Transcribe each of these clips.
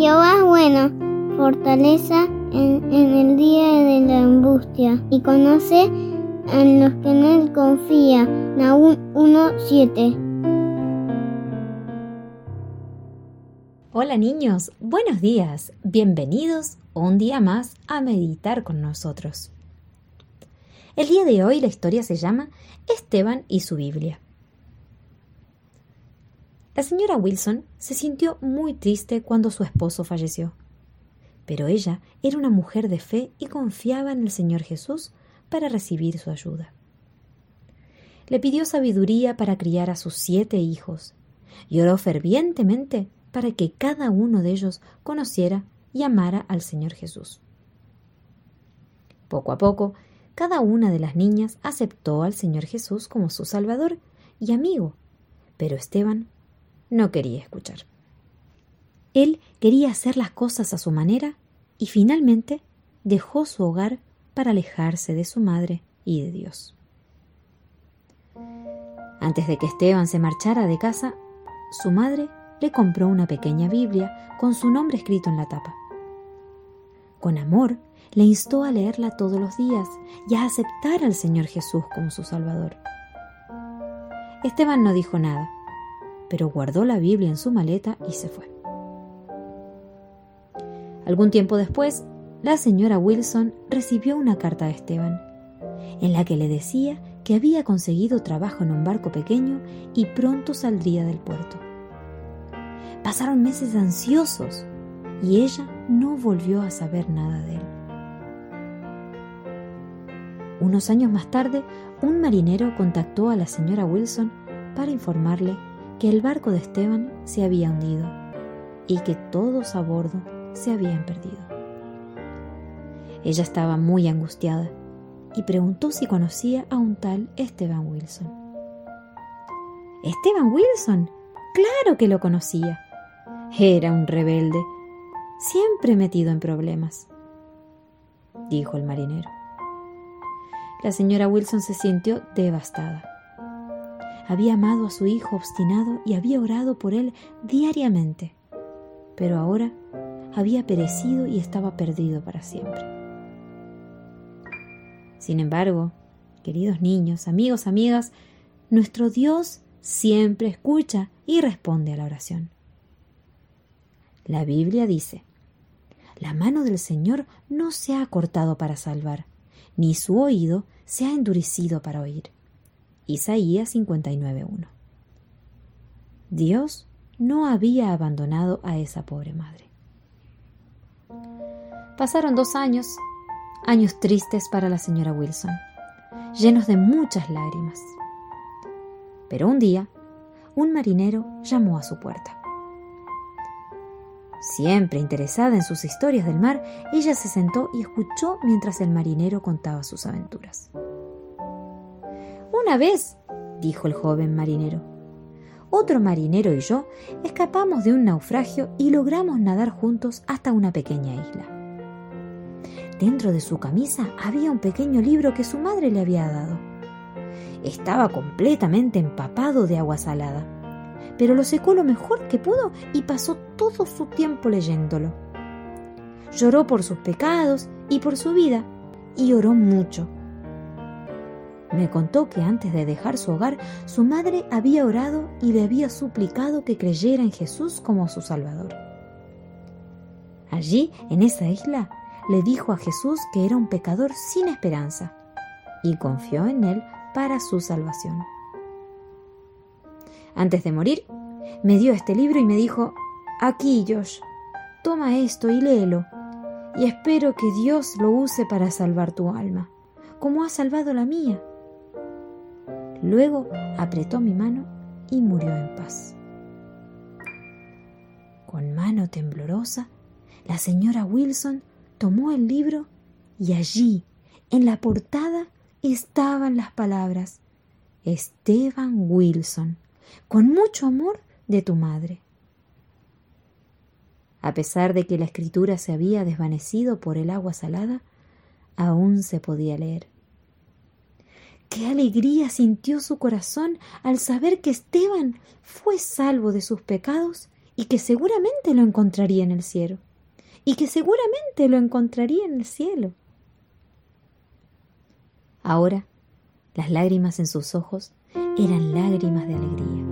Jehová es bueno, fortaleza en, en el día de la angustia y conoce a los que en él confían. Nahum 1.7 Hola niños, buenos días, bienvenidos un día más a meditar con nosotros. El día de hoy la historia se llama Esteban y su Biblia. La señora Wilson se sintió muy triste cuando su esposo falleció, pero ella era una mujer de fe y confiaba en el Señor Jesús para recibir su ayuda. Le pidió sabiduría para criar a sus siete hijos y oró fervientemente para que cada uno de ellos conociera y amara al Señor Jesús. Poco a poco, cada una de las niñas aceptó al Señor Jesús como su Salvador y amigo, pero Esteban no quería escuchar. Él quería hacer las cosas a su manera y finalmente dejó su hogar para alejarse de su madre y de Dios. Antes de que Esteban se marchara de casa, su madre le compró una pequeña Biblia con su nombre escrito en la tapa. Con amor, le instó a leerla todos los días y a aceptar al Señor Jesús como su Salvador. Esteban no dijo nada, pero guardó la Biblia en su maleta y se fue. Algún tiempo después, la señora Wilson recibió una carta de Esteban, en la que le decía que había conseguido trabajo en un barco pequeño y pronto saldría del puerto. Pasaron meses ansiosos y ella no volvió a saber nada de él. Unos años más tarde, un marinero contactó a la señora Wilson para informarle que el barco de Esteban se había hundido y que todos a bordo se habían perdido. Ella estaba muy angustiada y preguntó si conocía a un tal Esteban Wilson. ¿Esteban Wilson? Claro que lo conocía. Era un rebelde, siempre metido en problemas, dijo el marinero. La señora Wilson se sintió devastada. Había amado a su hijo obstinado y había orado por él diariamente, pero ahora había perecido y estaba perdido para siempre. Sin embargo, queridos niños, amigos, amigas, nuestro Dios siempre escucha y responde a la oración. La Biblia dice, la mano del Señor no se ha cortado para salvar, ni su oído se ha endurecido para oír. Isaías 59.1. Dios no había abandonado a esa pobre madre. Pasaron dos años, años tristes para la señora Wilson, llenos de muchas lágrimas. Pero un día, un marinero llamó a su puerta. Siempre interesada en sus historias del mar, ella se sentó y escuchó mientras el marinero contaba sus aventuras. Una vez, dijo el joven marinero, otro marinero y yo escapamos de un naufragio y logramos nadar juntos hasta una pequeña isla. Dentro de su camisa había un pequeño libro que su madre le había dado. Estaba completamente empapado de agua salada pero lo secó lo mejor que pudo y pasó todo su tiempo leyéndolo. Lloró por sus pecados y por su vida, y oró mucho. Me contó que antes de dejar su hogar, su madre había orado y le había suplicado que creyera en Jesús como su Salvador. Allí, en esa isla, le dijo a Jesús que era un pecador sin esperanza y confió en él para su salvación. Antes de morir, me dio este libro y me dijo, aquí, Josh, toma esto y léelo. y espero que Dios lo use para salvar tu alma, como ha salvado la mía. Luego apretó mi mano y murió en paz. Con mano temblorosa, la señora Wilson tomó el libro y allí, en la portada, estaban las palabras Esteban Wilson, con mucho amor de tu madre. A pesar de que la escritura se había desvanecido por el agua salada, aún se podía leer. Qué alegría sintió su corazón al saber que Esteban fue salvo de sus pecados y que seguramente lo encontraría en el cielo. Y que seguramente lo encontraría en el cielo. Ahora, las lágrimas en sus ojos eran lágrimas de alegría.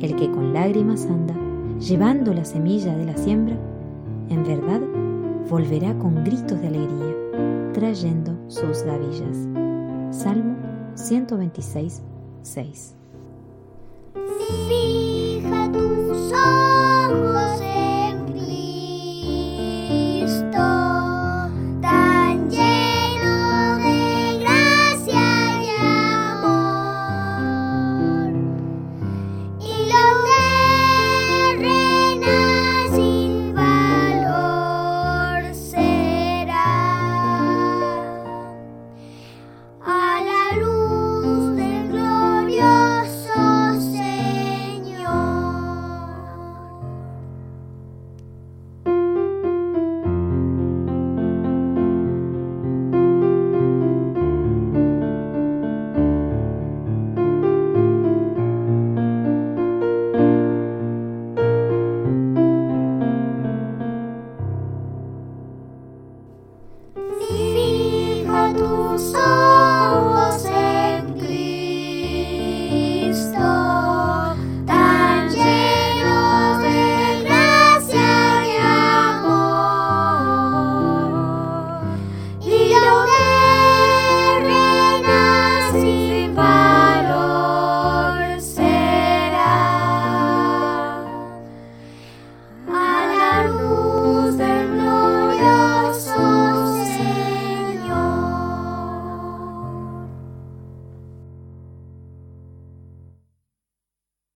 El que con lágrimas anda, llevando la semilla de la siembra, en verdad volverá con gritos de alegría, trayendo sus gavillas. Salmo 126, 6. Fija tus ojos.